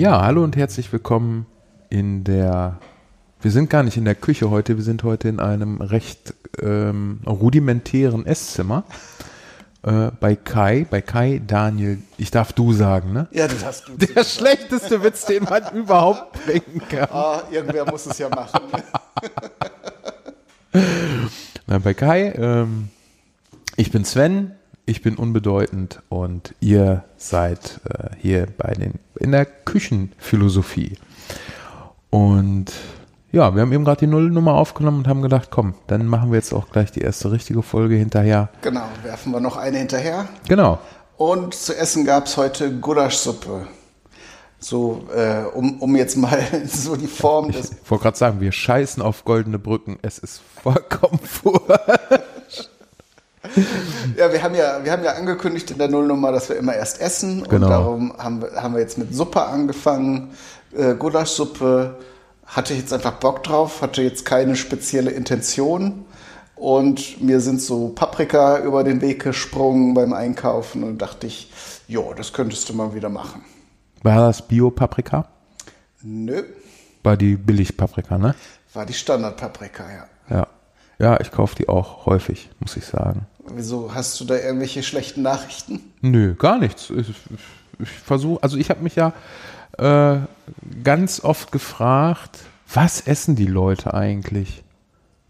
Ja, hallo und herzlich willkommen in der. Wir sind gar nicht in der Küche heute, wir sind heute in einem recht ähm, rudimentären Esszimmer. Äh, bei Kai, bei Kai Daniel, ich darf du sagen, ne? Ja, das hast du. Der schlechteste Witz, den man überhaupt bringen kann. Ah, irgendwer muss es ja machen. Na, bei Kai, ähm, ich bin Sven, ich bin unbedeutend und ihr seid äh, hier bei den in der Küchenphilosophie. Und ja, wir haben eben gerade die Nullnummer aufgenommen und haben gedacht, komm, dann machen wir jetzt auch gleich die erste richtige Folge hinterher. Genau, werfen wir noch eine hinterher. Genau. Und zu essen gab es heute Gulaschsuppe. So, äh, um, um jetzt mal so die Form des. Ich wollte gerade sagen, wir scheißen auf goldene Brücken. Es ist vollkommen vor. Ja, wir haben ja, wir haben ja angekündigt in der Nullnummer, dass wir immer erst essen. Genau. Und darum haben wir, haben wir jetzt mit Suppe angefangen. Äh, Gulaschsuppe. Hatte ich jetzt einfach Bock drauf, hatte jetzt keine spezielle Intention. Und mir sind so Paprika über den Weg gesprungen beim Einkaufen und dachte ich, jo, das könntest du mal wieder machen. War das Bio-Paprika? Nö, War die Billig-Paprika, ne? war die Standardpaprika, ja. Ja. Ja, ich kaufe die auch häufig, muss ich sagen. Wieso hast du da irgendwelche schlechten Nachrichten? Nö, gar nichts. Ich, ich versuche, also ich habe mich ja äh, ganz oft gefragt, was essen die Leute eigentlich?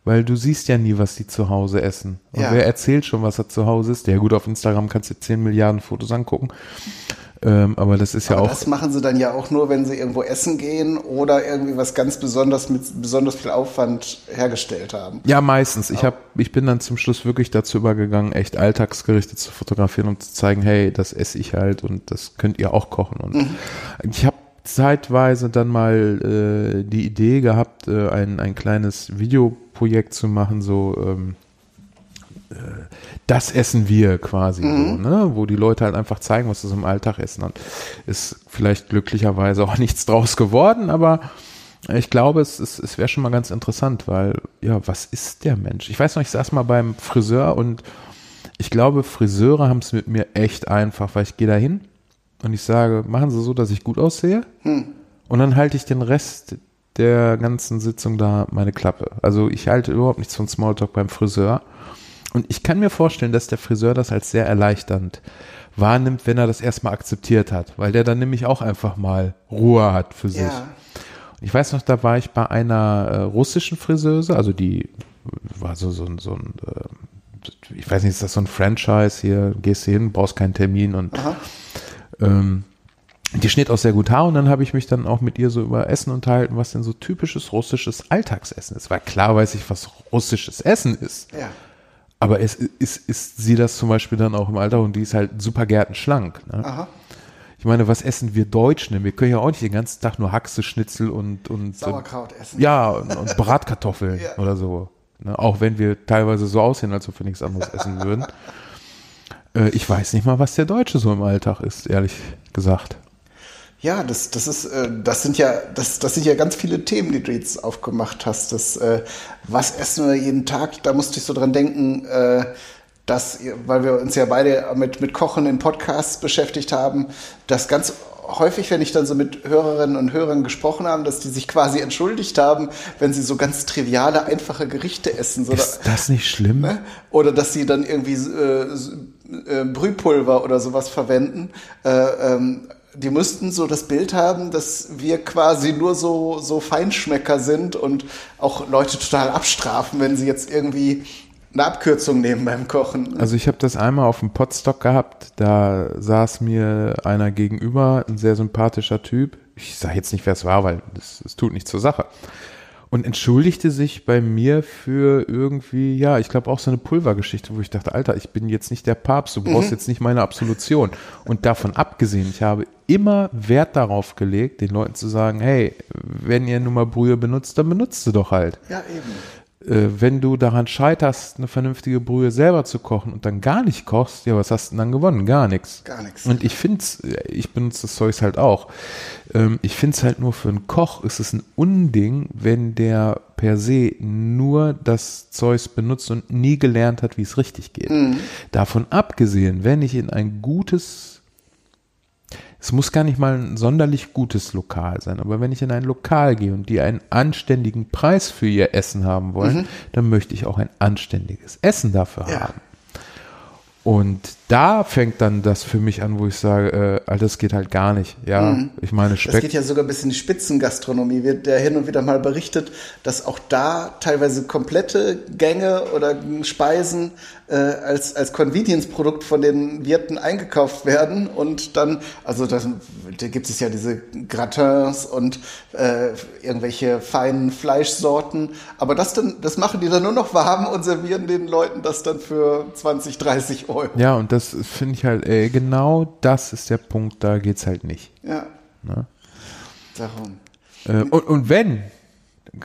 Weil du siehst ja nie, was die zu Hause essen. Und Ja. wer erzählt schon, was er zu Hause ist? Ja gut, auf Instagram kannst du 10 Milliarden Fotos angucken. Ähm, aber das ist ja Aber auch. das machen sie dann ja auch nur, wenn sie irgendwo essen gehen oder irgendwie was ganz besonders mit besonders viel Aufwand hergestellt haben. Ja, meistens. Ich, hab, ich bin dann zum Schluss wirklich dazu übergegangen, echt Alltagsgerichte zu fotografieren und zu zeigen, hey, das esse ich halt und das könnt ihr auch kochen. Und ich habe zeitweise dann mal äh, die Idee gehabt, äh, ein, ein kleines Videoprojekt zu machen, so ähm, äh, das essen wir quasi so, ne? wo die Leute halt einfach zeigen, was sie so im Alltag essen. Und ist vielleicht glücklicherweise auch nichts draus geworden, aber ich glaube, es, es, es wäre schon mal ganz interessant, weil, ja, was ist der Mensch? Ich weiß noch, ich saß mal beim Friseur und ich glaube, Friseure haben es mit mir echt einfach, weil ich gehe da hin und ich sage, machen Sie so, dass ich gut aussehe und dann halte ich den Rest der ganzen Sitzung da meine Klappe. Also ich halte überhaupt nichts von Smalltalk beim Friseur und ich kann mir vorstellen, dass der Friseur das als sehr erleichternd wahrnimmt, wenn er das erstmal akzeptiert hat, weil der dann nämlich auch einfach mal Ruhe hat für sich. Ja. Ich weiß noch, da war ich bei einer äh, russischen Friseuse, also die war so, so, ein- so ein, äh, ich weiß nicht, ist das so ein Franchise hier, gehst du hin, brauchst keinen Termin und ähm, die schnitt auch sehr gut Haar und dann habe ich mich dann auch mit ihr so über Essen unterhalten, was denn so typisches russisches Alltagsessen ist. Weil klar weiß ich, was russisches Essen ist. Ja. Aber es ist, ist sie das zum Beispiel dann auch im Alltag und die ist halt super gärtenschlank. Ne? Aha. Ich meine, was essen wir Deutschen denn? Wir können ja auch nicht den ganzen Tag nur Haxe, Schnitzel und, und Sauerkraut essen. ja, und, und Bratkartoffeln Ja. oder so. Ne? Auch wenn wir teilweise so aussehen, als ob wir nichts anderes essen würden. Äh, ich weiß nicht mal, was der Deutsche so im Alltag ist, ehrlich gesagt. Ja, das, das ist, äh, das sind ja, das, das sind ja ganz viele Themen, die du jetzt aufgemacht hast. Das, äh, was essen wir jeden Tag? Da musste ich so dran denken, äh, dass, weil wir uns ja beide mit, mit Kochen in Podcasts beschäftigt haben, dass ganz häufig, wenn ich dann so mit Hörerinnen und Hörern gesprochen habe, dass die sich quasi entschuldigt haben, wenn sie so ganz triviale, einfache Gerichte essen. So Ist das nicht schlimm? Ne? Oder dass sie dann irgendwie äh, äh, Brühpulver oder sowas verwenden. Äh, ähm, die müssten so das Bild haben, dass wir quasi nur so, so Feinschmecker sind und auch Leute total abstrafen, wenn sie jetzt irgendwie eine Abkürzung nehmen beim Kochen. Also ich habe das einmal auf dem Potstock gehabt, da saß mir einer gegenüber, ein sehr sympathischer Typ. Ich sage jetzt nicht, wer es war, weil das, das tut nichts zur Sache. Und entschuldigte sich bei mir für irgendwie, ja, ich glaube auch so eine Pulvergeschichte, wo ich dachte, Alter, ich bin jetzt nicht der Papst, du brauchst jetzt nicht meine Absolution. Und davon abgesehen, ich habe immer Wert darauf gelegt, den Leuten zu sagen, hey, wenn ihr nun mal Brühe benutzt, dann benutzt sie doch halt Ja, eben. Äh, wenn du daran scheiterst, eine vernünftige Brühe selber zu kochen und dann gar nicht kochst, ja, was hast du denn dann gewonnen? Gar nichts. Gar nichts. Und ich find's, ich benutze das Zeugs halt auch. Ähm, ich find's halt nur für einen Koch ist es ein Unding, wenn der per se nur das Zeugs benutzt und nie gelernt hat, wie es richtig geht. Davon abgesehen, wenn ich in ein gutes Es muss gar nicht mal ein sonderlich gutes Lokal sein, aber wenn ich in ein Lokal gehe und die einen anständigen Preis für ihr Essen haben wollen, Mhm. dann möchte ich auch ein anständiges Essen dafür Ja. haben. Und da fängt dann das für mich an, wo ich sage, äh, Alter, das geht halt gar nicht. Ja, ich meine, Mhm. Das Speck. geht ja sogar bis in die Spitzengastronomie. Wird ja hin und wieder mal berichtet, dass auch da teilweise komplette Gänge oder Speisen äh, als, als Convenience-Produkt von den Wirten eingekauft werden und dann, also das, da gibt es ja diese Gratins und äh, irgendwelche feinen Fleischsorten, aber das dann, das machen die dann nur noch warm und servieren den Leuten das dann für 20, 30 Euro. ja, und das finde ich halt, ey, genau das ist der Punkt, da geht's halt nicht. Ja. Ne? Darum. Äh, und, und wenn,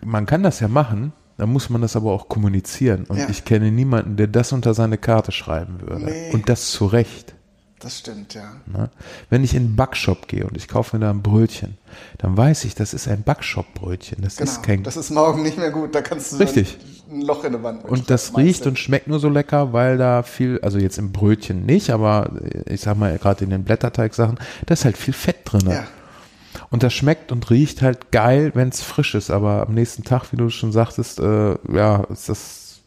man kann das ja machen, dann muss man das aber auch kommunizieren. Und Ja. ich kenne niemanden, der das unter seine Karte schreiben würde. Nee. Und das zu Recht. Das stimmt, ja. Ne? Wenn ich in einen Backshop gehe und ich kaufe mir da ein Brötchen, dann weiß ich, das ist ein Backshop-Brötchen. Das Genau. ist kein. das ist morgen nicht mehr gut. Da kannst du Richtig. Ein, Loch in der Wand. mit und das schmeißen. riecht und schmeckt nur so lecker, weil da viel, also jetzt im Brötchen nicht, aber ich sag mal gerade in den Blätterteig-Sachen, da ist halt viel Fett drin. Ja. Und das schmeckt und riecht halt geil, wenn es frisch ist. Aber am nächsten Tag, wie du schon sagtest, äh, ja, ist das,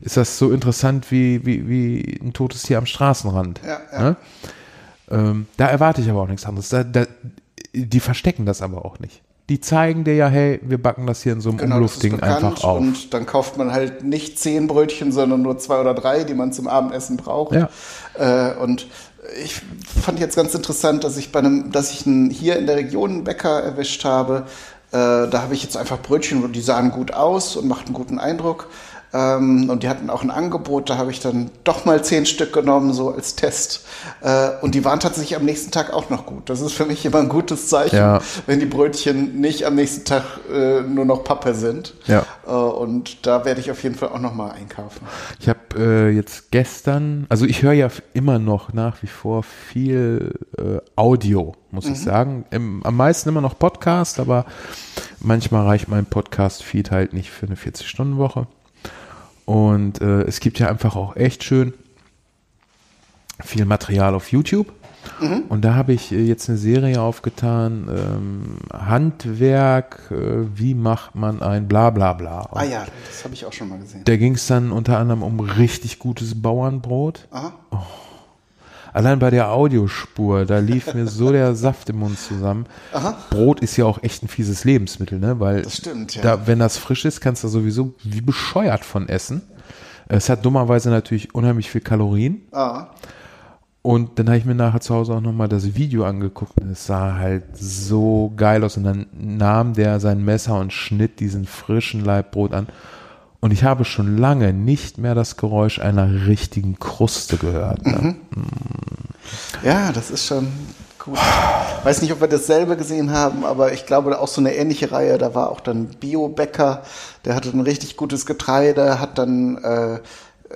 ist das so interessant wie, wie, wie ein totes Tier am Straßenrand. Ja, ja. Ne? Ähm, da erwarte ich aber auch nichts anderes. Da, da, die verstecken das aber auch nicht. Die zeigen dir ja, hey, wir backen das hier in so einem Genau, Umluftding einfach auf. Und dann kauft man halt nicht zehn Brötchen, sondern nur zwei oder drei, die man zum Abendessen braucht. Ja. Äh, und ich fand jetzt ganz interessant, dass ich bei einem, dass ich einen, hier in der Region einen Bäcker erwischt habe. Äh, da habe ich jetzt einfach Brötchen und die sahen gut aus und machten guten Eindruck. Ähm, und die hatten auch ein Angebot, da habe ich dann doch mal zehn Stück genommen, so als Test. Äh, und die waren tatsächlich am nächsten Tag auch noch gut. Das ist für mich immer ein gutes Zeichen, Ja. wenn die Brötchen nicht am nächsten Tag äh, nur noch Pappe sind. Ja. Äh, und da werde ich auf jeden Fall auch noch mal einkaufen. Ich habe äh, jetzt gestern, also ich höre ja immer noch nach wie vor viel äh, Audio, muss ich sagen. Im, am meisten immer noch Podcast, aber manchmal reicht mein Podcast-Feed halt nicht für eine 40-Stunden-Woche. Und äh, es gibt ja einfach auch echt schön viel Material auf YouTube. Und da habe ich äh, jetzt eine Serie aufgetan, ähm, Handwerk, äh, wie macht man ein Blablabla. Und Ah ja, das habe ich auch schon mal gesehen. da ging es dann unter anderem um richtig gutes Bauernbrot. Aha. Allein bei der Audiospur, da lief mir so der Saft im Mund zusammen. Brot ist ja auch echt ein fieses Lebensmittel, ne? Weil Das stimmt, ja. da, wenn das frisch ist, kannst du sowieso wie bescheuert von essen. Es hat dummerweise natürlich unheimlich viel Kalorien. Ah. Und dann habe ich mir nachher zu Hause auch nochmal das Video angeguckt und es sah halt so geil aus. Und dann nahm der sein Messer und schnitt diesen frischen Leibbrot an. Und ich habe schon lange nicht mehr das Geräusch einer richtigen Kruste gehört. Ne? Ja, das ist schon gut. Weiß nicht, ob wir dasselbe gesehen haben, aber ich glaube auch so eine ähnliche Reihe. Da war auch dann Bio-Bäcker, der hatte ein richtig gutes Getreide, hat dann äh,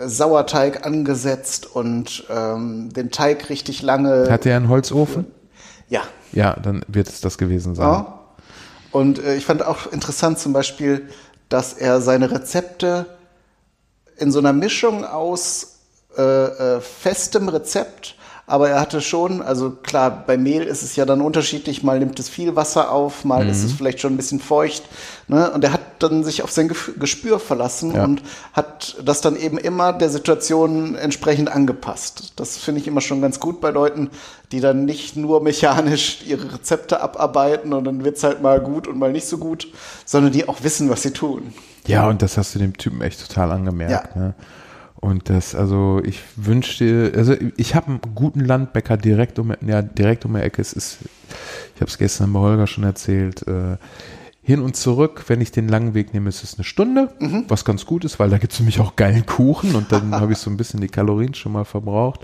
Sauerteig angesetzt und ähm, den Teig richtig lange. Hat er einen Holzofen? ja. Ja, dann wird es das gewesen sein. Ja. Und äh, ich fand auch interessant zum Beispiel, dass er seine Rezepte in so einer Mischung aus äh, äh, festem Rezept, aber er hatte schon, also klar, bei Mehl ist es ja dann unterschiedlich, mal nimmt es viel Wasser auf, mal ist es vielleicht schon ein bisschen feucht. Ne? Und er hat dann sich auf sein Gespür verlassen Ja. und hat das dann eben immer der Situation entsprechend angepasst. Das finde ich immer schon ganz gut bei Leuten, die dann nicht nur mechanisch ihre Rezepte abarbeiten und dann wird's halt mal gut und mal nicht so gut, sondern die auch wissen, was sie tun. Ja, und das hast du dem Typen echt total angemerkt. Ja. Ne? Und das, also ich wünschte, also ich habe einen guten Landbäcker direkt um, ja, direkt um die Ecke. Es ist, ich habe es gestern bei Holger schon erzählt, äh, hin und zurück, wenn ich den langen Weg nehme, ist es eine Stunde, was ganz gut ist, weil da gibt es nämlich auch geilen Kuchen und dann habe ich so ein bisschen die Kalorien schon mal verbraucht.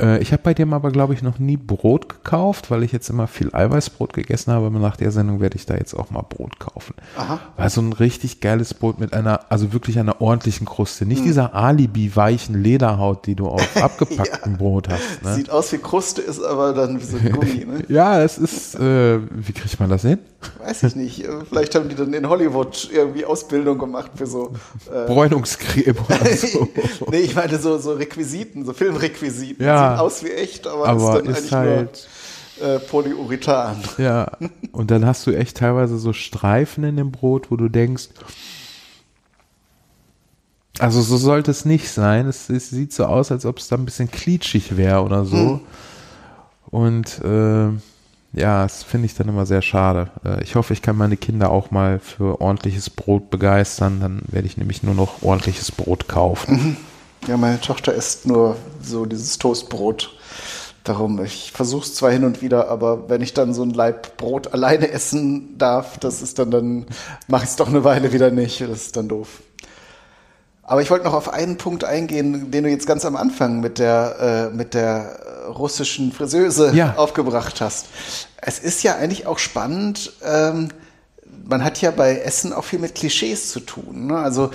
Äh, ich habe bei dem aber, glaube ich, noch nie Brot gekauft, weil ich jetzt immer viel Eiweißbrot gegessen habe. Aber nach der Sendung werde ich da jetzt auch mal Brot kaufen. Aha. War so ein richtig geiles Brot mit einer, also wirklich einer ordentlichen Kruste. Nicht dieser Alibi-weichen Lederhaut, die du auf abgepacktem Brot hast. Ne? Sieht aus wie Kruste, ist aber dann wie so ein Gummi. Ne? Ja, es ist, äh, wie kriegt man das hin? Weiß ich nicht. Äh, Vielleicht haben die dann in Hollywood irgendwie Ausbildung gemacht für so. Äh, Bräunungscreme oder so. nee, ich meine so, so Requisiten, so Filmrequisiten. Ja. Sieht aus wie echt, aber, Aber ist dann ist eigentlich halt, äh, Polyurethan. Ja, und dann hast du echt teilweise so Streifen in dem Brot, wo du denkst, also so sollte es nicht sein. Es, es sieht so aus, als ob es da ein bisschen klitschig wäre oder so. Hm. Und äh, ja, das finde ich dann immer sehr schade. Äh, ich hoffe, ich kann meine Kinder auch mal für ordentliches Brot begeistern. Dann werde ich nämlich nur noch ordentliches Brot kaufen. Ja, meine Tochter isst nur so dieses Toastbrot. Darum, ich versuche es zwar hin und wieder, aber wenn ich dann so ein Laib Brot alleine essen darf, das ist dann, dann mache ich es doch eine Weile wieder nicht. Das ist dann doof. Aber ich wollte noch auf einen Punkt eingehen, den du jetzt ganz am Anfang mit der, äh, mit der russischen Friseuse Ja. aufgebracht hast. Es ist ja eigentlich auch spannend, ähm, man hat ja bei Essen auch viel mit Klischees zu tun. Ne? Also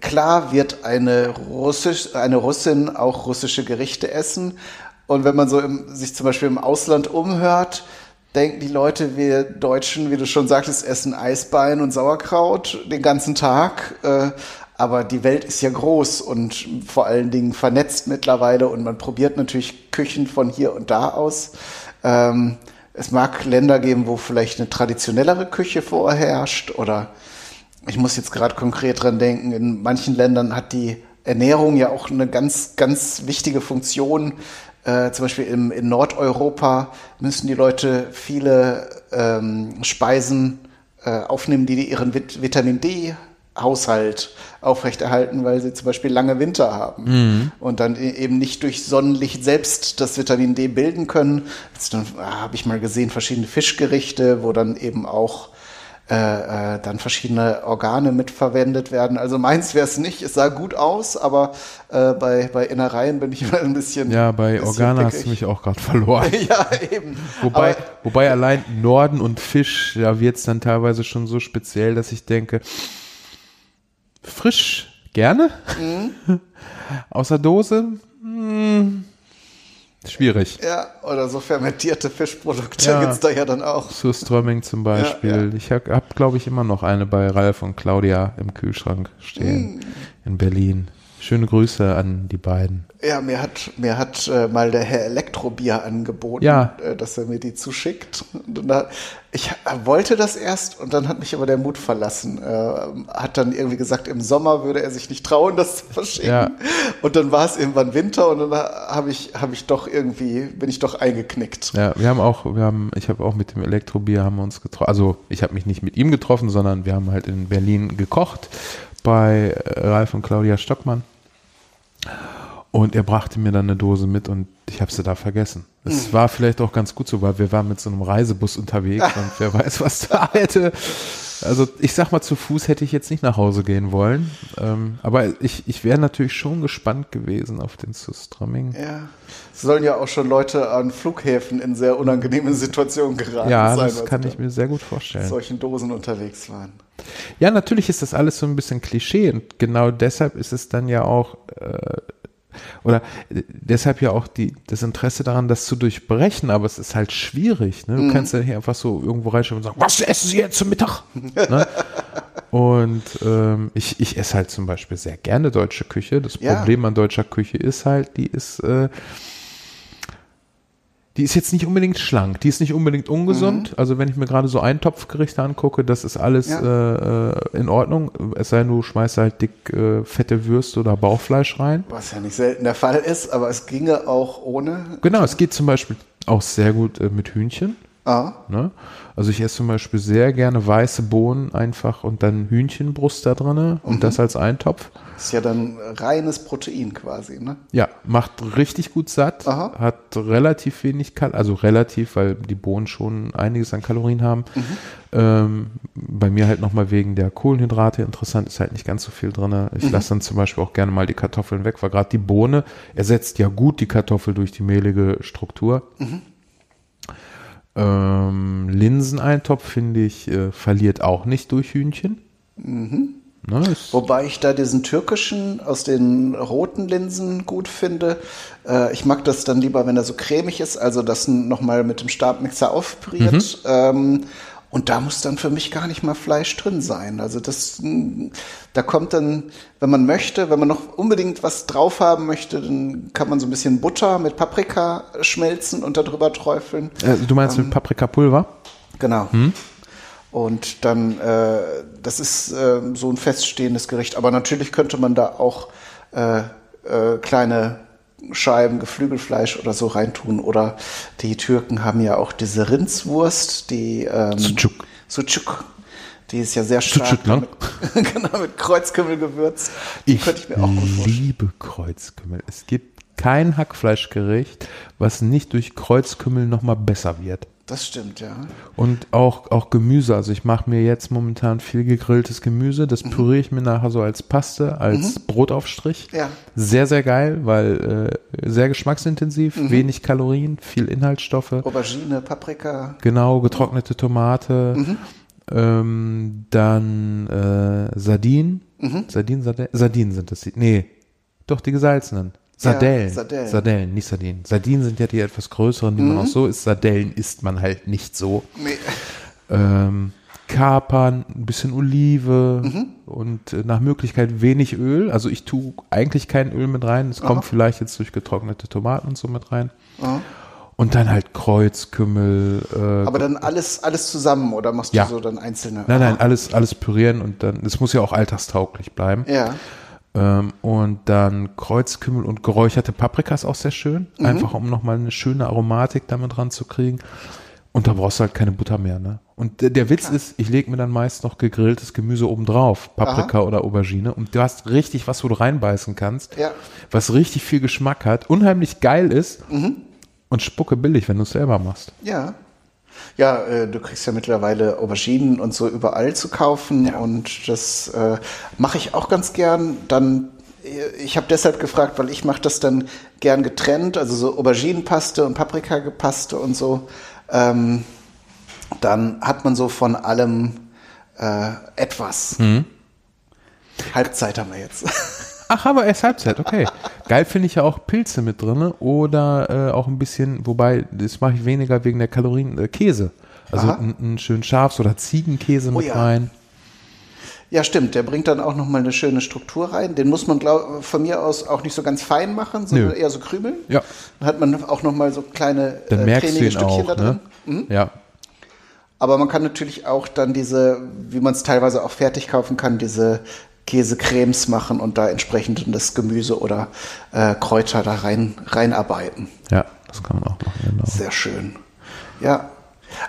klar wird eine, Russisch, eine Russin auch russische Gerichte essen. Und wenn man so im, sich zum Beispiel im Ausland umhört, denken die Leute, wir Deutschen, wie du schon sagtest, essen Eisbein und Sauerkraut den ganzen Tag. Äh, aber die Welt ist ja groß und vor allen Dingen vernetzt mittlerweile und man probiert natürlich Küchen von hier und da aus. Ähm, es mag Länder geben, wo vielleicht eine traditionellere Küche vorherrscht oder ich muss jetzt gerade konkret dran denken, in manchen Ländern hat die Ernährung ja auch eine ganz, ganz wichtige Funktion. Äh, zum Beispiel im, in Nordeuropa müssen die Leute viele ähm, Speisen äh, aufnehmen, die ihren Vit Vitamin D Haushalt aufrechterhalten, weil sie zum Beispiel lange Winter haben und dann e- eben nicht durch Sonnenlicht selbst das Vitamin D bilden können. Jetzt dann ah, habe ich mal gesehen verschiedene Fischgerichte, wo dann eben auch äh, äh, dann verschiedene Organe mitverwendet werden. Also meins wäre es nicht. Es sah gut aus, aber äh, bei, bei Innereien bin ich immer ein bisschen. Ja, bei Organa hast du mich auch gerade verloren. ja, eben. Wobei, Aber, wobei allein Norden und Fisch, da wird es dann teilweise schon so speziell, dass ich denke, frisch gerne, Mhm. außer Dose, hm, schwierig. ja, oder so fermentierte Fischprodukte Ja. gibt's da ja dann auch. Surströmming zum Beispiel. ja. Ich habe, hab, glaube ich, immer noch eine bei Ralf und Claudia im Kühlschrank stehen in Berlin. Schöne Grüße an die beiden. Ja, mir hat, mir hat äh, mal der Herr Elektrobier angeboten, Ja. äh, dass er mir die zuschickt. Dann, ich wollte das erst und dann hat mich aber der Mut verlassen. Äh, hat dann irgendwie gesagt, im Sommer würde er sich nicht trauen, das zu verschicken. Ja. Und dann war es irgendwann Winter und dann habe ich, habe ich doch irgendwie, bin ich doch eingeknickt. Ja, wir haben auch, wir haben, ich habe auch mit dem Elektrobier haben wir uns getroffen. Also ich habe mich nicht mit ihm getroffen, sondern wir haben halt in Berlin gekocht bei äh, Ralf und Claudia Stockmann. Und er brachte mir dann eine Dose mit und ich habe sie da vergessen. Es war vielleicht auch ganz gut so, weil wir waren mit so einem Reisebus unterwegs und wer weiß, was da hätte. Also ich sag mal, zu Fuß hätte ich jetzt nicht nach Hause gehen wollen. Ähm, aber ich, ich wäre natürlich schon gespannt gewesen auf den Sustramming. Ja. Es sollen ja auch schon Leute an Flughäfen in sehr unangenehme Situationen geraten Ja, sein, das weil kann ich mir sehr gut in vorstellen. solchen Dosen unterwegs waren. Ja, natürlich ist das alles so ein bisschen Klischee und genau deshalb ist es dann ja auch äh, oder äh, deshalb ja auch die, das Interesse daran, das zu durchbrechen, aber es ist halt schwierig. Ne? Du kannst ja nicht einfach so irgendwo reinschauen und sagen, was essen Sie jetzt zum Mittag? ne? Und ähm, ich, ich esse halt zum Beispiel sehr gerne deutsche Küche. Das Ja. Problem an deutscher Küche ist halt, die ist äh, die ist jetzt nicht unbedingt schlank, die ist nicht unbedingt ungesund. Also wenn ich mir gerade so Eintopfgerichte angucke, das ist alles Ja. äh, äh, in Ordnung. Es sei denn, du schmeißt halt dick äh, fette Würste oder Bauchfleisch rein. Was ja nicht selten der Fall ist, aber es ginge auch ohne. Genau, es geht zum Beispiel auch sehr gut äh, mit Hühnchen. Ah, Ne? Also ich esse zum Beispiel sehr gerne weiße Bohnen einfach und dann Hühnchenbrust da drinne und das als Eintopf. Ist ja dann reines Protein quasi, ne? Ja, macht richtig gut satt, Aha. hat relativ wenig Kal also relativ, weil die Bohnen schon einiges an Kalorien haben. Ähm, bei mir halt nochmal wegen der Kohlenhydrate interessant, ist halt nicht ganz so viel drin. Ich lasse dann zum Beispiel auch gerne mal die Kartoffeln weg, weil gerade die Bohne ersetzt ja gut die Kartoffel durch die mehlige Struktur. Ähm, Linseneintopf, finde ich, äh, verliert auch nicht durch Hühnchen. Ne, ist, Wobei ich da diesen türkischen aus den roten Linsen gut finde. Äh, ich mag das dann lieber, wenn er so cremig ist, also das nochmal mit dem Stabmixer aufpüriert. Ähm, Und da muss dann für mich gar nicht mal Fleisch drin sein. Also das, mm, da kommt dann, wenn man möchte, wenn man noch unbedingt was drauf haben möchte, dann kann man so ein bisschen Butter mit Paprika schmelzen und darüber träufeln. Äh, du meinst ähm, mit Paprikapulver? Genau. Hm? Und dann, äh, das ist äh, so ein feststehendes Gericht. Aber natürlich könnte man da auch äh, äh, kleine Scheiben Geflügelfleisch oder so reintun. Oder die Türken haben ja auch diese Rindswurst, die ähm, Sucuk. Sucuk. Die ist ja sehr stark ne? mit, genau, mit Kreuzkümmel gewürzt. Die ich könnte ich mir auch gut vorstellen. liebe Kreuzkümmel. Es gibt kein Hackfleischgericht, was nicht durch Kreuzkümmel nochmal besser wird. Das stimmt, ja. Und auch, auch Gemüse. Also ich mache mir jetzt momentan viel gegrilltes Gemüse. Das mhm. püriere ich mir nachher so als Paste, als mhm. Brotaufstrich. Ja. Sehr, sehr geil, weil äh, sehr geschmacksintensiv, mhm. wenig Kalorien, viel Inhaltsstoffe. Aubergine, Paprika. Genau, getrocknete Tomate. Mhm. Ähm, dann äh, Sardinen. Mhm. Sardinen, Sardinen sind das. Nee, doch die gesalzenen. Sardellen. Ja, Sardellen. Sardellen, nicht Sardinen. Sardinen sind ja die etwas größeren, die mhm. man auch so isst. Sardellen isst man halt nicht so. Nee. Ähm, Kapern, ein bisschen Olive mhm. und äh, nach Möglichkeit wenig Öl. Also ich tue eigentlich kein Öl mit rein. Es kommt vielleicht jetzt durch getrocknete Tomaten und so mit rein. Aha. Und dann halt Kreuzkümmel. Äh, Aber dann alles, alles zusammen oder machst du so dann einzelne? Nein, nein, alles, alles pürieren und dann, es muss ja auch alltagstauglich bleiben. Ja. Ähm, und dann Kreuzkümmel und geräucherte Paprika ist auch sehr schön. Mhm. Einfach um nochmal eine schöne Aromatik damit ranzukriegen. Und da brauchst du halt keine Butter mehr, ne? Und der, der Witz Klar. ist, ich lege mir dann meist noch gegrilltes Gemüse oben drauf, Paprika Aha. oder Aubergine. Und du hast richtig was, wo du reinbeißen kannst. Ja. Was richtig viel Geschmack hat, unheimlich geil ist mhm. und spucke billig, wenn du es selber machst. Ja. Ja, äh, du kriegst ja mittlerweile Auberginen und so überall zu kaufen ja. und das äh, mache ich auch ganz gern. Dann äh, ich habe deshalb gefragt, weil ich mache das dann gern getrennt, also so Auberginenpaste und Paprikapaste und so. Ähm, dann hat man so von allem äh, etwas. Mhm. Halbzeit haben wir jetzt. Ach, aber erst Halbzeit, okay. Geil finde ich ja auch Pilze mit drin oder äh, auch ein bisschen, wobei, das mache ich weniger wegen der Kalorien, äh, Käse. Also einen schönen Schafs- oder Ziegenkäse oh, mit ja. rein. Ja, stimmt. Der bringt dann auch nochmal eine schöne Struktur rein. Den muss man glaub, von mir aus auch nicht so ganz fein machen, sondern Nö. eher so krümeln. Ja. Dann hat man auch nochmal so kleine dann äh, cremige Stückchen auch, da drin. Ne? Mhm. Ja. Aber man kann natürlich auch dann diese, wie man es teilweise auch fertig kaufen kann, diese Käsecremes machen und da entsprechend das Gemüse oder äh, Kräuter da rein reinarbeiten. Ja, das kann man auch machen. Genau. Sehr schön. Ja.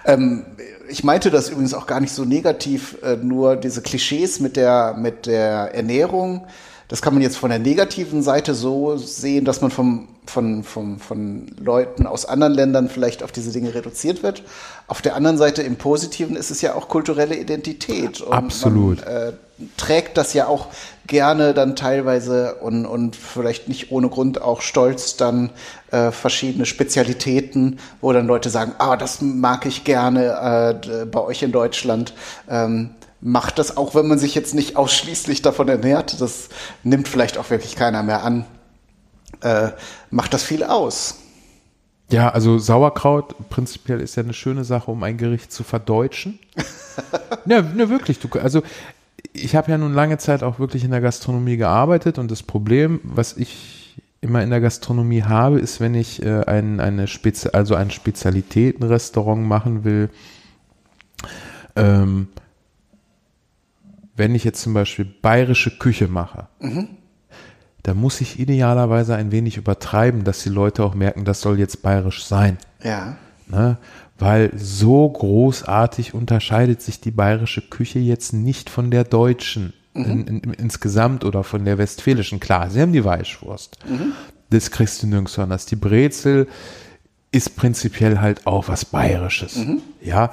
Ähm, ich meinte das übrigens auch gar nicht so negativ, äh, nur diese Klischees mit der, mit der Ernährung. Das kann man jetzt von der negativen Seite so sehen, dass man vom, von, vom, von Leuten aus anderen Ländern vielleicht auf diese Dinge reduziert wird. Auf der anderen Seite im Positiven ist es ja auch kulturelle Identität. Und Absolut. Man, äh, trägt das ja auch gerne dann teilweise und, und vielleicht nicht ohne Grund auch stolz dann äh, verschiedene Spezialitäten, wo dann Leute sagen, ah, das mag ich gerne äh, bei euch in Deutschland. Ähm, macht das auch, wenn man sich jetzt nicht ausschließlich davon ernährt, das nimmt vielleicht auch wirklich keiner mehr an, äh, macht das viel aus. Ja, also Sauerkraut prinzipiell ist ja eine schöne Sache, um ein Gericht zu verdeutschen. ne, ne, wirklich. Du, also ich habe ja nun lange Zeit auch wirklich in der Gastronomie gearbeitet und das Problem, was ich immer in der Gastronomie habe, ist, wenn ich äh, ein, eine Spezi also ein Spezialitätenrestaurant machen will, ähm, wenn ich jetzt zum Beispiel bayerische Küche mache, mhm. da muss ich idealerweise ein wenig übertreiben, dass die Leute auch merken, das soll jetzt bayerisch sein. Ja. Ne? Weil so großartig unterscheidet sich die bayerische Küche jetzt nicht von der deutschen mhm. in, in, insgesamt oder von der westfälischen. Klar, sie haben die Weichwurst. Mhm. Das kriegst du nirgends anders. Die Brezel ist prinzipiell halt auch was Bayerisches. Mhm. Ja,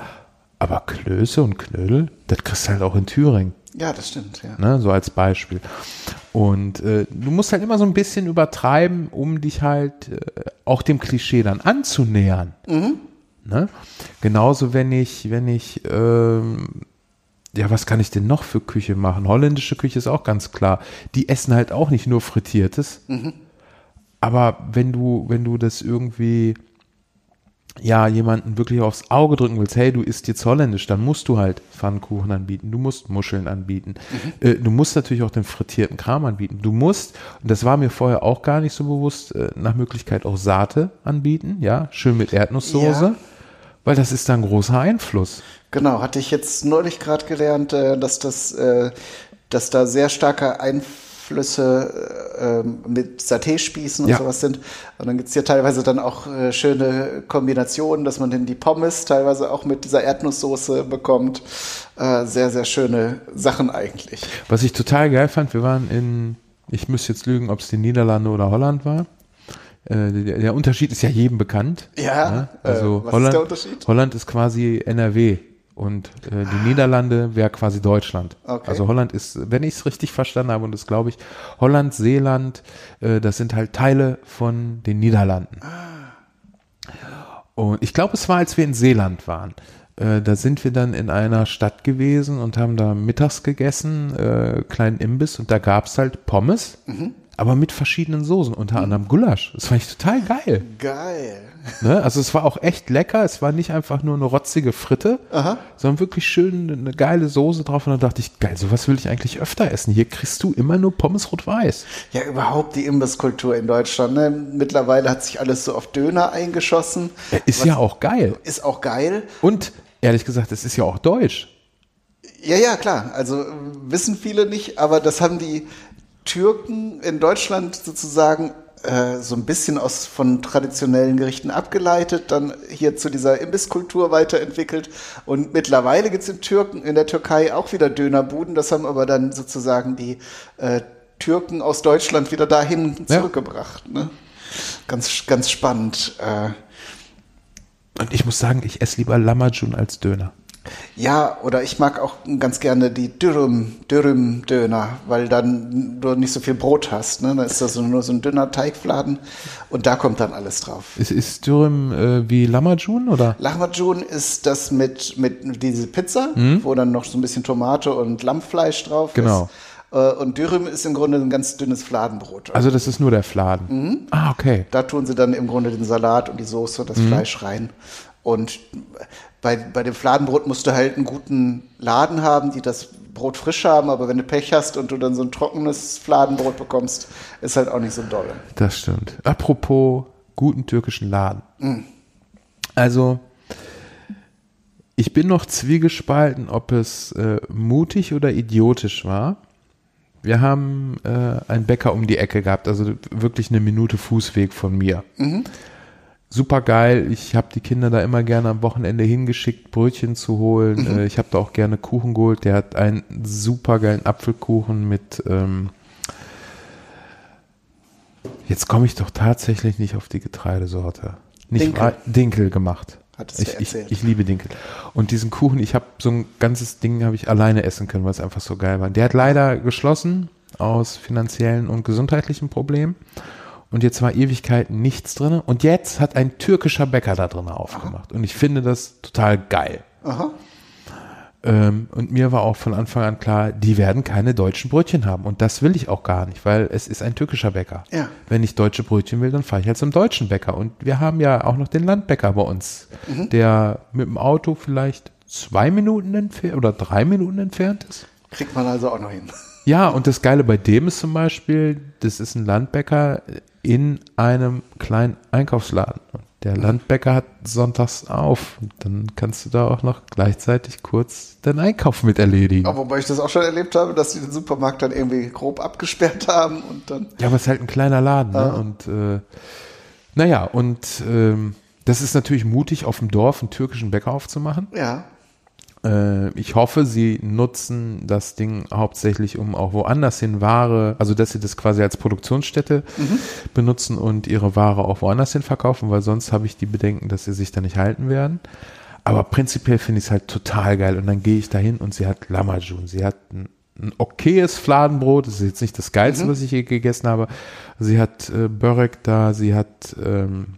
aber Klöße und Knödel, das kriegst du halt auch in Thüringen. Ja, das stimmt, ja. Ne, so als Beispiel. Und äh, du musst halt immer so ein bisschen übertreiben, um dich halt äh, auch dem Klischee dann anzunähern. Mhm. Ne? Genauso, wenn ich, wenn ich, ähm, ja, was kann ich denn noch für Küche machen? Holländische Küche ist auch ganz klar. Die essen halt auch nicht nur Frittiertes. Mhm. Aber wenn du, wenn du das irgendwie ja, jemanden wirklich aufs Auge drücken willst, hey, du isst jetzt holländisch, dann musst du halt Pfannkuchen anbieten, du musst Muscheln anbieten, mhm. äh, du musst natürlich auch den frittierten Kram anbieten, du musst, und das war mir vorher auch gar nicht so bewusst, äh, nach Möglichkeit auch Saate anbieten, ja, schön mit Erdnusssoße, ja. Weil das ist da ein großer Einfluss. Genau, hatte ich jetzt neulich gerade gelernt, äh, dass das, äh, dass da sehr starker Einfluss Flüsse äh, mit Saté-Spießen und ja. sowas sind. Und dann gibt es hier teilweise dann auch schöne Kombinationen, dass man dann die Pommes teilweise auch mit dieser Erdnusssoße bekommt. Sehr, sehr schöne Sachen eigentlich. Was ich total geil fand, wir waren in, ich müsste jetzt lügen, ob es die Niederlande oder Holland war. Äh, der, der, Unterschied ist ja jedem bekannt. Ja? Ne? also äh, Holland, ist Holland ist quasi NRW und äh, die Niederlande wäre quasi Deutschland. Okay. Also Holland ist, wenn ich es richtig verstanden habe, und das glaube ich, Holland, Seeland, äh, das sind halt Teile von den Niederlanden. Ah. Und ich glaube, es war, als wir in Seeland waren. Äh, da sind wir dann in einer Stadt gewesen und haben da mittags gegessen, äh, kleinen Imbiss, und da gab's halt Pommes. Mhm aber mit verschiedenen Soßen, unter anderem Gulasch. Das fand ich total geil. Geil. Ne? Also es war auch echt lecker. Es war nicht einfach nur eine rotzige Fritte, Aha. sondern wirklich schön eine geile Soße drauf. Und dann dachte ich, geil, sowas will ich eigentlich öfter essen. Hier kriegst du immer nur Pommes rot-weiß. Ja, überhaupt die Imbisskultur in Deutschland. Ne? Mittlerweile hat sich alles so auf Döner eingeschossen. Ist ja auch geil. Ist auch geil. Und ehrlich gesagt, es ist ja auch deutsch. Ja, ja, klar. Also wissen viele nicht, aber das haben die Türken in Deutschland sozusagen äh, so ein bisschen aus von traditionellen Gerichten abgeleitet, dann hier zu dieser Imbisskultur weiterentwickelt. Und mittlerweile gibt es in Türken, in der Türkei auch wieder Dönerbuden. Das haben aber dann sozusagen die äh, Türken aus Deutschland wieder dahin zurückgebracht. Ja. Ne? Ganz, ganz spannend. Äh, und ich muss sagen, ich esse lieber Lamajun als Döner. Ja, oder ich mag auch ganz gerne die Dürüm, Dürüm Döner, weil dann du nicht so viel Brot hast. Ne? Da ist das nur so ein dünner Teigfladen und da kommt dann alles drauf. Ist, ist Dürüm äh, wie Lamajun oder? Lamajun ist das mit, mit diese Pizza, hm? wo dann noch so ein bisschen Tomate und Lammfleisch drauf genau. ist. Genau. Und Dürüm ist im Grunde ein ganz dünnes Fladenbrot. Also das ist nur der Fladen. Mhm. Ah, okay. Da tun sie dann im Grunde den Salat und die Soße und das mhm. Fleisch rein. Und bei, bei dem Fladenbrot musst du halt einen guten Laden haben, die das Brot frisch haben, aber wenn du Pech hast und du dann so ein trockenes Fladenbrot bekommst, ist halt auch nicht so doll. Das stimmt. Apropos guten türkischen Laden. Mm. Also, ich bin noch zwiegespalten, ob es äh, mutig oder idiotisch war. Wir haben äh, einen Bäcker um die Ecke gehabt, also wirklich eine Minute Fußweg von mir. Mhm super geil. Ich habe die Kinder da immer gerne am Wochenende hingeschickt, Brötchen zu holen. Mhm. Äh, ich habe da auch gerne Kuchen geholt. Der hat einen super geilen Apfelkuchen mit. Ähm Jetzt komme ich doch tatsächlich nicht auf die Getreidesorte. Nicht Dinkel, Dinkel gemacht. Ich, ich, ich, liebe Dinkel. Und diesen Kuchen, ich habe so ein ganzes Ding habe ich alleine essen können, weil es einfach so geil war. Der hat leider geschlossen aus finanziellen und gesundheitlichen Problemen und jetzt war Ewigkeiten nichts drin. Und jetzt hat ein türkischer Bäcker da drin aufgemacht. Aha. Und ich finde das total geil. Aha. Ähm, und mir war auch von Anfang an klar, die werden keine deutschen Brötchen haben. Und das will ich auch gar nicht, weil es ist ein türkischer Bäcker. Ja. Wenn ich deutsche Brötchen will, dann fahre ich halt zum deutschen Bäcker. Und wir haben ja auch noch den Landbäcker bei uns, mhm. der mit dem Auto vielleicht zwei Minuten entfernt oder drei Minuten entfernt ist. Kriegt man also auch noch hin. Ja, und das Geile bei dem ist zum Beispiel, das ist ein Landbäcker in einem kleinen Einkaufsladen. Und der Landbäcker hat sonntags auf. Und dann kannst du da auch noch gleichzeitig kurz deinen Einkauf mit erledigen. Ja, wobei ich das auch schon erlebt habe, dass sie den Supermarkt dann irgendwie grob abgesperrt haben und dann. Ja, aber es ist halt ein kleiner Laden, ne? Und äh, naja, und ähm, das ist natürlich mutig, auf dem Dorf einen türkischen Bäcker aufzumachen. Ja. Äh, ich hoffe, sie nutzen das Ding hauptsächlich, um auch woanders hin Ware, also dass sie das quasi als Produktionsstätte mhm. benutzen und ihre Ware auch woanders hin verkaufen, weil sonst habe ich die Bedenken, dass sie sich da nicht halten werden. Aber prinzipiell finde ich es halt total geil. Und dann gehe ich da hin und sie hat Lamajun. Sie hat ein, ein okayes Fladenbrot. Das ist jetzt nicht das geilste, mhm. was ich je gegessen habe. Sie hat äh, Börek da. Sie hat ähm,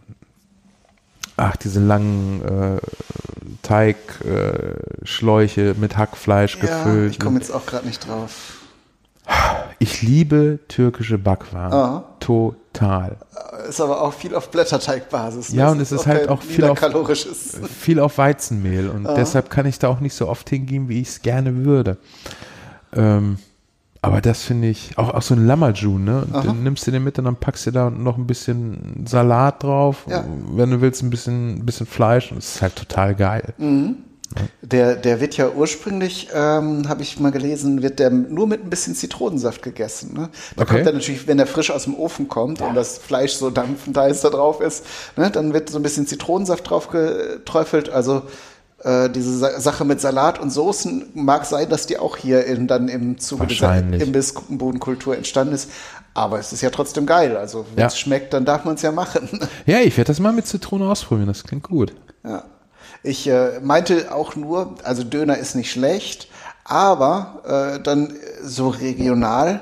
ach, diese langen äh, Teigschläuche äh, mit Hackfleisch ja, gefüllt. Ich komme jetzt auch gerade nicht drauf. Ich liebe türkische Backwaren. Oh. Total. Total. Ist aber auch viel auf Blätterteigbasis. Ja, und es ist halt auch viel auf, viel auf Weizenmehl und deshalb kann ich da auch nicht so oft hingehen, wie ich es gerne würde. Ähm, aber das finde ich, auch, auch so ein Lamajun, ne? Und dann nimmst du den mit und dann packst du da noch ein bisschen Salat drauf. Ja. Wenn du willst, ein bisschen, bisschen Fleisch. Und es ist halt total geil. Der, der wird ja ursprünglich, ähm, habe ich mal gelesen, wird der nur mit ein bisschen Zitronensaft gegessen. Ne? Da Okay. kommt er natürlich, wenn der frisch aus dem Ofen kommt und das Fleisch so dampfend heiß da drauf ist, ne, dann wird so ein bisschen Zitronensaft drauf geträufelt. Also äh, diese Sa Sache mit Salat und Soßen mag sein, dass die auch hier in, dann im Zuge dieser. Imbissbodenkultur entstanden ist. Aber es ist ja trotzdem geil. Also wenn es Ja. schmeckt, dann darf man es ja machen. Ja, ich werde das mal mit Zitrone ausprobieren. Das klingt gut. Ja. Ich äh, meinte auch nur, also Döner ist nicht schlecht, aber äh, dann so regional,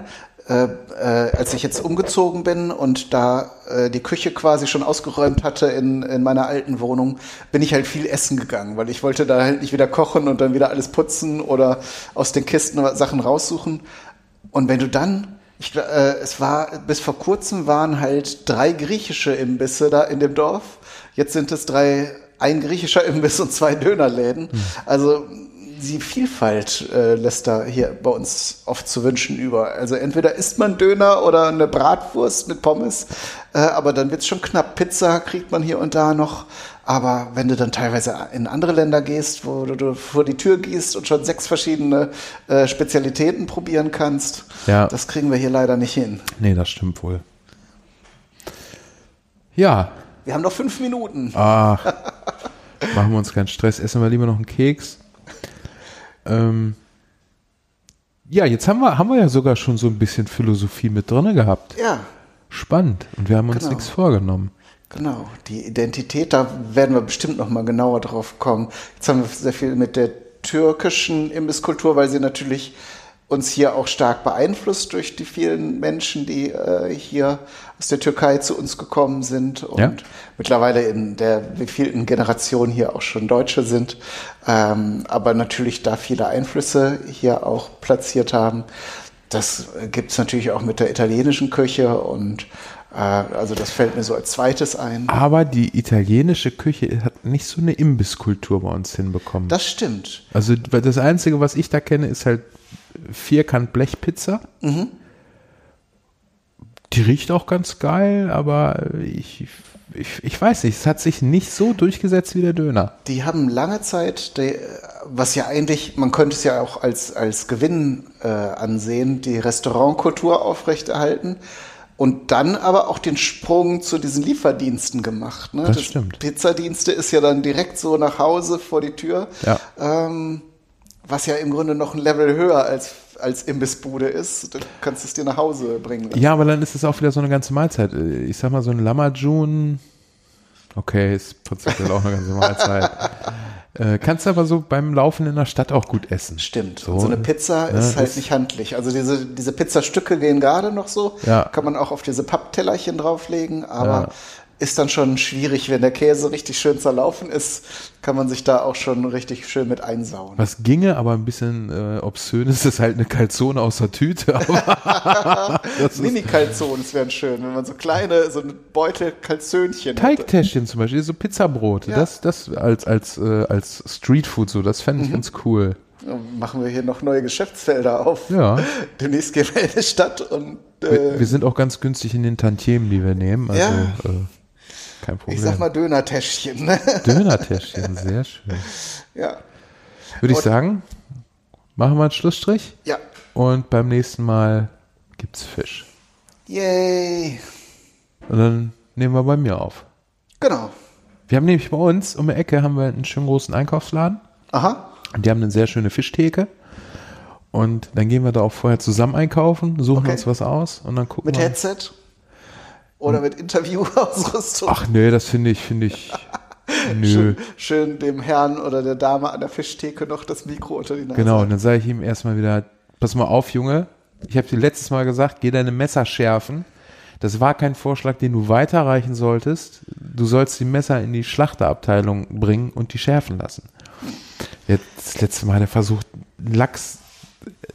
äh, äh, als ich jetzt umgezogen bin und da äh, die Küche quasi schon ausgeräumt hatte in, in meiner alten Wohnung, bin ich halt viel essen gegangen, weil ich wollte da halt nicht wieder kochen und dann wieder alles putzen oder aus den Kisten Sachen raussuchen. Und wenn du dann ich, äh, es war, bis vor kurzem waren halt drei griechische Imbisse da in dem Dorf. Jetzt sind es drei, ein griechischer Imbiss und zwei Dönerläden. Also die Vielfalt äh, lässt da hier bei uns oft zu wünschen über. Also entweder isst man Döner oder eine Bratwurst mit Pommes, äh, aber dann wird's schon knapp. Pizza kriegt man hier und da noch. Aber wenn du dann teilweise in andere Länder gehst, wo du, du vor die Tür gehst und schon sechs verschiedene äh, Spezialitäten probieren kannst, Ja. das kriegen wir hier leider nicht hin. Nee, das stimmt wohl. Ja, Wir haben noch fünf Minuten. ach, machen wir uns keinen Stress. Essen wir lieber noch einen Keks. Ähm, ja, jetzt haben wir, haben wir ja sogar schon so ein bisschen Philosophie mit drinne gehabt. Ja, Spannend. Und wir haben uns Genau. nichts vorgenommen. genau. Die Identität, da werden wir bestimmt noch mal genauer drauf kommen. Jetzt haben wir sehr viel mit der türkischen Imbisskultur, weil sie natürlich uns hier auch stark beeinflusst durch die vielen Menschen, die äh, hier aus der Türkei zu uns gekommen sind und Ja. mittlerweile in der wievielten Generation hier auch schon Deutsche sind, ähm, aber natürlich da viele Einflüsse hier auch platziert haben. Das gibt es natürlich auch mit der italienischen Küche und äh, also das fällt mir so als zweites ein. Aber die italienische Küche hat nicht so eine Imbisskultur bei uns hinbekommen. Das stimmt. Also weil das Einzige, was ich da kenne, ist halt Vierkant Blechpizza. Mhm. Die riecht auch ganz geil, aber ich, ich, ich weiß nicht, es hat sich nicht so durchgesetzt wie der Döner. Die haben lange Zeit, die, was ja eigentlich, man könnte es ja auch als, als Gewinn äh, ansehen, die Restaurantkultur aufrechterhalten und dann aber auch den Sprung zu diesen Lieferdiensten gemacht. Ne? Das stimmt. Pizzadienste ist ja dann direkt so nach Hause vor die Tür, Ja. ähm, was ja im Grunde noch ein Level höher als, als Imbissbude ist. Du kannst es dir nach Hause bringen. lassen. Ja, aber dann ist es auch wieder so eine ganze Mahlzeit. Ich sag mal, so ein Lamajun, okay, ist prinzipiell auch eine ganze Mahlzeit. äh, kannst du aber so beim Laufen in der Stadt auch gut essen. Stimmt. So, so eine Pizza ne, ist halt nicht handlich. Also diese, diese Pizzastücke gehen gerade noch so. Ja. Kann man auch auf diese Papptellerchen drauflegen, aber. Ist dann schon schwierig, wenn der Käse richtig schön zerlaufen ist, kann man sich da auch schon richtig schön mit einsauen. Was ginge, aber ein bisschen äh, obszön ist, ist halt eine Calzone aus der Tüte. Mini-Calzones wären schön, wenn man so kleine, so ein Beutel Calzönchen hätte. Teigtäschchen zum Beispiel, so Pizzabrot. Ja. Das, das als, als, äh, als Streetfood so, das fände ich ganz cool. Machen wir hier noch neue Geschäftsfelder auf. Ja. Demnächst gehen wir in die Stadt und Wir, äh, wir sind auch ganz günstig in den Tantiemen, die wir nehmen. Also Ja. Kein Problem. ich sag mal Dönertäschchen. Ne? Dönertäschchen, sehr schön. ja. Würde ich sagen, machen wir einen Schlussstrich Ja. und beim nächsten Mal gibt's Fisch. Yay. Und dann nehmen wir bei mir auf. Genau. Wir haben nämlich bei uns um die Ecke haben wir einen schönen großen Einkaufsladen. Aha. Und die haben eine sehr schöne Fischtheke. Und dann gehen wir da auch vorher zusammen einkaufen, suchen Okay. uns was aus und dann gucken Mit wir. Headset? Oder mit Interviewausrüstung? Ach nee, das finde ich, finde ich. Nö. Schön, schön dem Herrn oder der Dame an der Fischtheke noch das Mikro unter die Nase. Genau, und dann sage ich ihm erstmal wieder, pass mal auf, Junge, ich habe dir letztes Mal gesagt, geh deine Messer schärfen. Das war kein Vorschlag, den du weiterreichen solltest. Du sollst die Messer in die Schlachterabteilung bringen und die schärfen lassen. Jetzt das letzte Mal hat er versucht, Lachs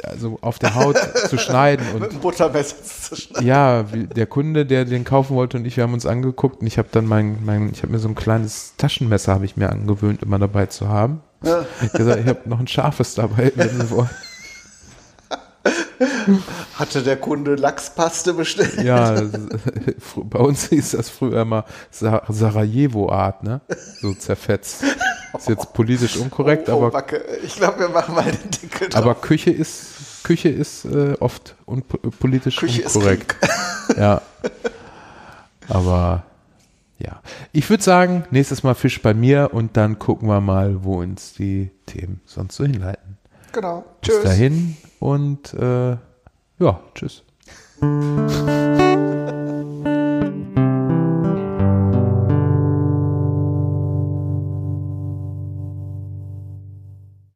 also auf der Haut zu schneiden und Mit dem Buttermesser zu schneiden. ja, der Kunde, der den kaufen wollte und ich, wir haben uns angeguckt und ich habe dann mein, mein ich habe mir so ein kleines Taschenmesser habe ich mir angewöhnt, immer dabei zu haben. Ja. Ich gesagt, ich habe noch ein scharfes dabei, wenn Sie wollen. Hatte der Kunde Lachspaste bestellt? Ja, bei uns hieß das früher immer Sa- Sarajevo-Art, ne? So zerfetzt. Ist jetzt politisch unkorrekt, oh, oh, aber, Backe. Ich glaube, wir machen mal den Deckel drauf. aber Küche ist, Küche ist äh, oft un politisch Küche ist unkorrekt. Ja. Aber ja. Ich würde sagen, nächstes Mal Fisch bei mir und dann gucken wir mal, wo uns die Themen sonst so hinleiten. Genau. Bis Tschüss. dahin und äh, ja, tschüss.